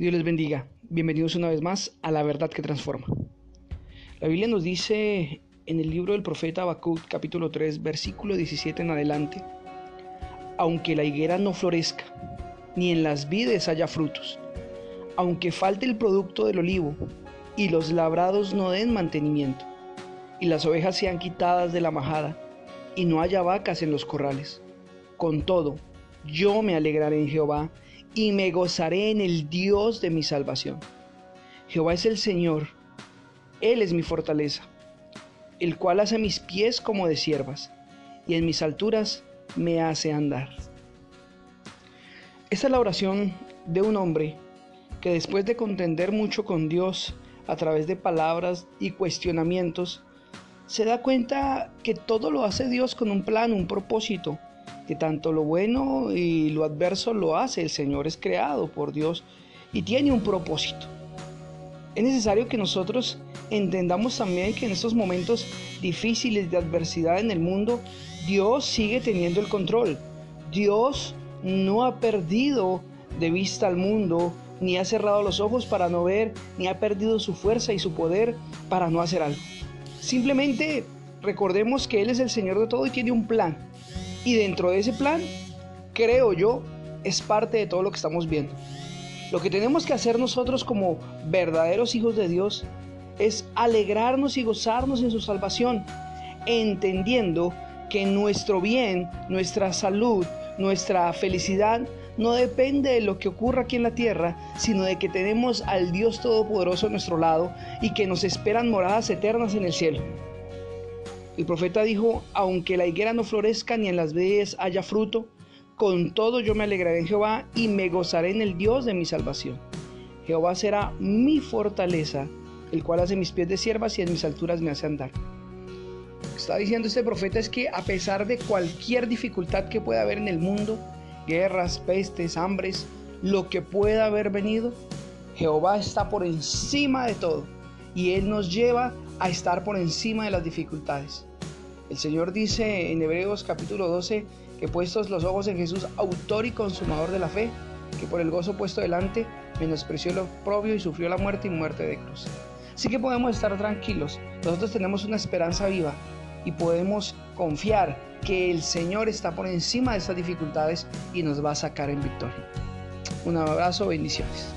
Dios les bendiga. Bienvenidos una vez más a la verdad que transforma. La Biblia nos dice en el libro del profeta Habacuc, capítulo 3, versículo 17 en adelante, aunque la higuera no florezca, ni en las vides haya frutos, aunque falte el producto del olivo, y los labrados no den mantenimiento, y las ovejas sean quitadas de la majada, y no haya vacas en los corrales. Con todo, yo me alegraré en Jehová, y me gozaré en el Dios de mi salvación. Jehová es el Señor, Él es mi fortaleza, el cual hace mis pies como de siervas, y en mis alturas me hace andar. Esta es la oración de un hombre que después de contender mucho con Dios a través de palabras y cuestionamientos, se da cuenta que todo lo hace Dios con un plan, un propósito, que tanto lo bueno y lo adverso lo hace. El Señor es creado por Dios y tiene un propósito. Es necesario que nosotros entendamos también que en estos momentos difíciles de adversidad en el mundo, Dios sigue teniendo el control. Dios no ha perdido de vista al mundo, ni ha cerrado los ojos para no ver, ni ha perdido su fuerza y su poder para no hacer algo. Simplemente recordemos que Él es el Señor de todo y tiene un plan. Y dentro de ese plan, creo yo, es parte de todo lo que estamos viendo. Lo que tenemos que hacer nosotros como verdaderos hijos de Dios es alegrarnos y gozarnos en su salvación, entendiendo que nuestro bien, nuestra salud, nuestra felicidad no depende de lo que ocurra aquí en la tierra, sino de que tenemos al Dios Todopoderoso a nuestro lado y que nos esperan moradas eternas en el cielo. El profeta dijo, aunque la higuera no florezca ni en las vides haya fruto, con todo yo me alegraré en Jehová y me gozaré en el Dios de mi salvación. Jehová será mi fortaleza, el cual hace mis pies de siervas y en mis alturas me hace andar. Está diciendo este profeta es que a pesar de cualquier dificultad que pueda haber en el mundo, guerras, pestes, hambres, lo que pueda haber venido, Jehová está por encima de todo y Él nos lleva a estar por encima de las dificultades. El Señor dice en Hebreos capítulo 12 que puestos los ojos en Jesús, autor y consumador de la fe, que por el gozo puesto delante menospreció lo propio y sufrió la muerte y muerte de cruz. Así que podemos estar tranquilos, nosotros tenemos una esperanza viva y podemos confiar que el Señor está por encima de estas dificultades y nos va a sacar en victoria. Un abrazo, bendiciones.